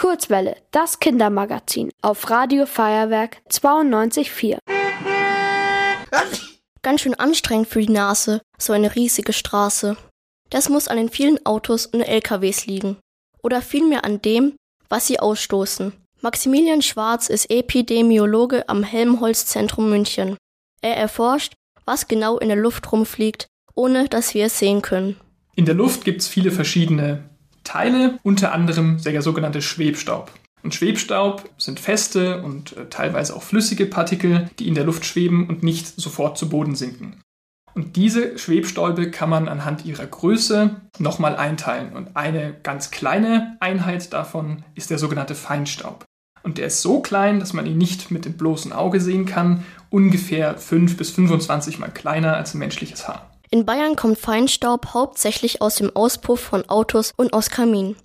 Kurzwelle, das Kindermagazin auf Radio Feuerwerk 92.4. Ganz schön anstrengend für die Nase, so eine riesige Straße. Das muss an den vielen Autos und LKWs liegen. Oder vielmehr an dem, was sie ausstoßen. Maximilian Schwarz ist Epidemiologe am Helmholtz-Zentrum München. Er erforscht, was genau in der Luft rumfliegt, ohne dass wir es sehen können. In der Luft gibt es viele verschiedene Teile, unter anderem der sogenannte Schwebstaub. Und Schwebstaub sind feste und äh, teilweise auch flüssige Partikel, die in der Luft schweben und nicht sofort zu Boden sinken. Und diese Schwebstäube kann man anhand ihrer Größe nochmal einteilen. Und eine ganz kleine Einheit davon ist der sogenannte Feinstaub. Und der ist so klein, dass man ihn nicht mit dem bloßen Auge sehen kann, ungefähr 5 bis 25 mal kleiner als ein menschliches Haar. In Bayern kommt Feinstaub hauptsächlich aus dem Auspuff von Autos und aus Kaminen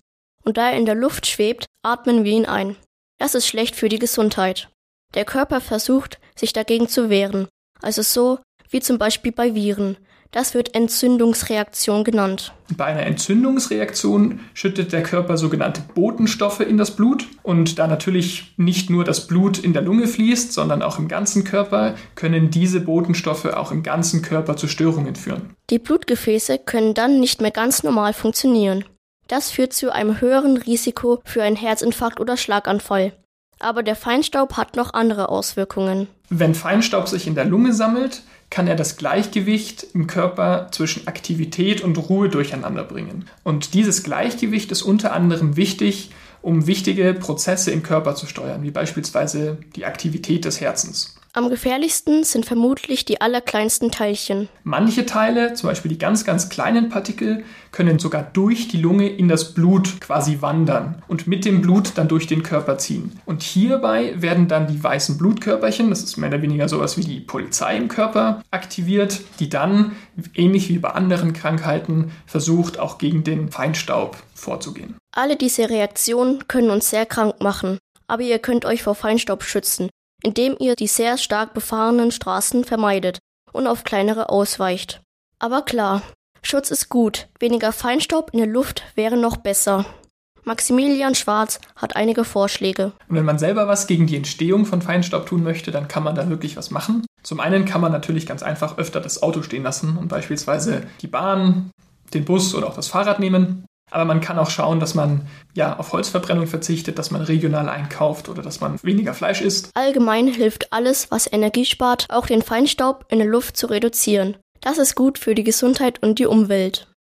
und da er in der Luft schwebt, atmen wir ihn ein. Das ist schlecht für die Gesundheit. Der Körper versucht, sich dagegen zu wehren, also so wie zum Beispiel bei Viren. Das wird Entzündungsreaktion genannt. Bei einer Entzündungsreaktion schüttet der Körper sogenannte Botenstoffe in das Blut. Und da natürlich nicht nur das Blut in der Lunge fließt, sondern auch im ganzen Körper, können diese Botenstoffe auch im ganzen Körper zu Störungen führen. Die Blutgefäße können dann nicht mehr ganz normal funktionieren. Das führt zu einem höheren Risiko für einen Herzinfarkt oder Schlaganfall. Aber der Feinstaub hat noch andere Auswirkungen. Wenn Feinstaub sich in der Lunge sammelt, kann er das Gleichgewicht im Körper zwischen Aktivität und Ruhe durcheinander bringen. Und dieses Gleichgewicht ist unter anderem wichtig, um wichtige Prozesse im Körper zu steuern, wie beispielsweise die Aktivität des Herzens. Am gefährlichsten sind vermutlich die allerkleinsten Teilchen. Manche Teile, zum Beispiel die ganz, ganz kleinen Partikel, können sogar durch die Lunge in das Blut quasi wandern und mit dem Blut dann durch den Körper ziehen. Und hierbei werden dann die weißen Blutkörperchen, das ist mehr oder weniger sowas wie die Polizei im Körper, aktiviert, die dann, ähnlich wie bei anderen Krankheiten, versucht, auch gegen den Feinstaub vorzugehen. Alle diese Reaktionen können uns sehr krank machen, aber ihr könnt euch vor Feinstaub schützen indem ihr die sehr stark befahrenen Straßen vermeidet und auf kleinere ausweicht. Aber klar, Schutz ist gut, weniger Feinstaub in der Luft wäre noch besser. Maximilian Schwarz hat einige Vorschläge. Und wenn man selber was gegen die Entstehung von Feinstaub tun möchte, dann kann man da wirklich was machen. Zum einen kann man natürlich ganz einfach öfter das Auto stehen lassen und beispielsweise die Bahn, den Bus oder auch das Fahrrad nehmen. Aber man kann auch schauen, dass man ja auf Holzverbrennung verzichtet, dass man regional einkauft oder dass man weniger Fleisch isst. Allgemein hilft alles, was Energie spart, auch den Feinstaub in der Luft zu reduzieren. Das ist gut für die Gesundheit und die Umwelt.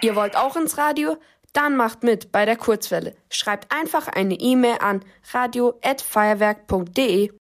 Ihr wollt auch ins Radio? Dann macht mit bei der Kurzwelle. Schreibt einfach eine E-Mail an radio@feuerwerk.de.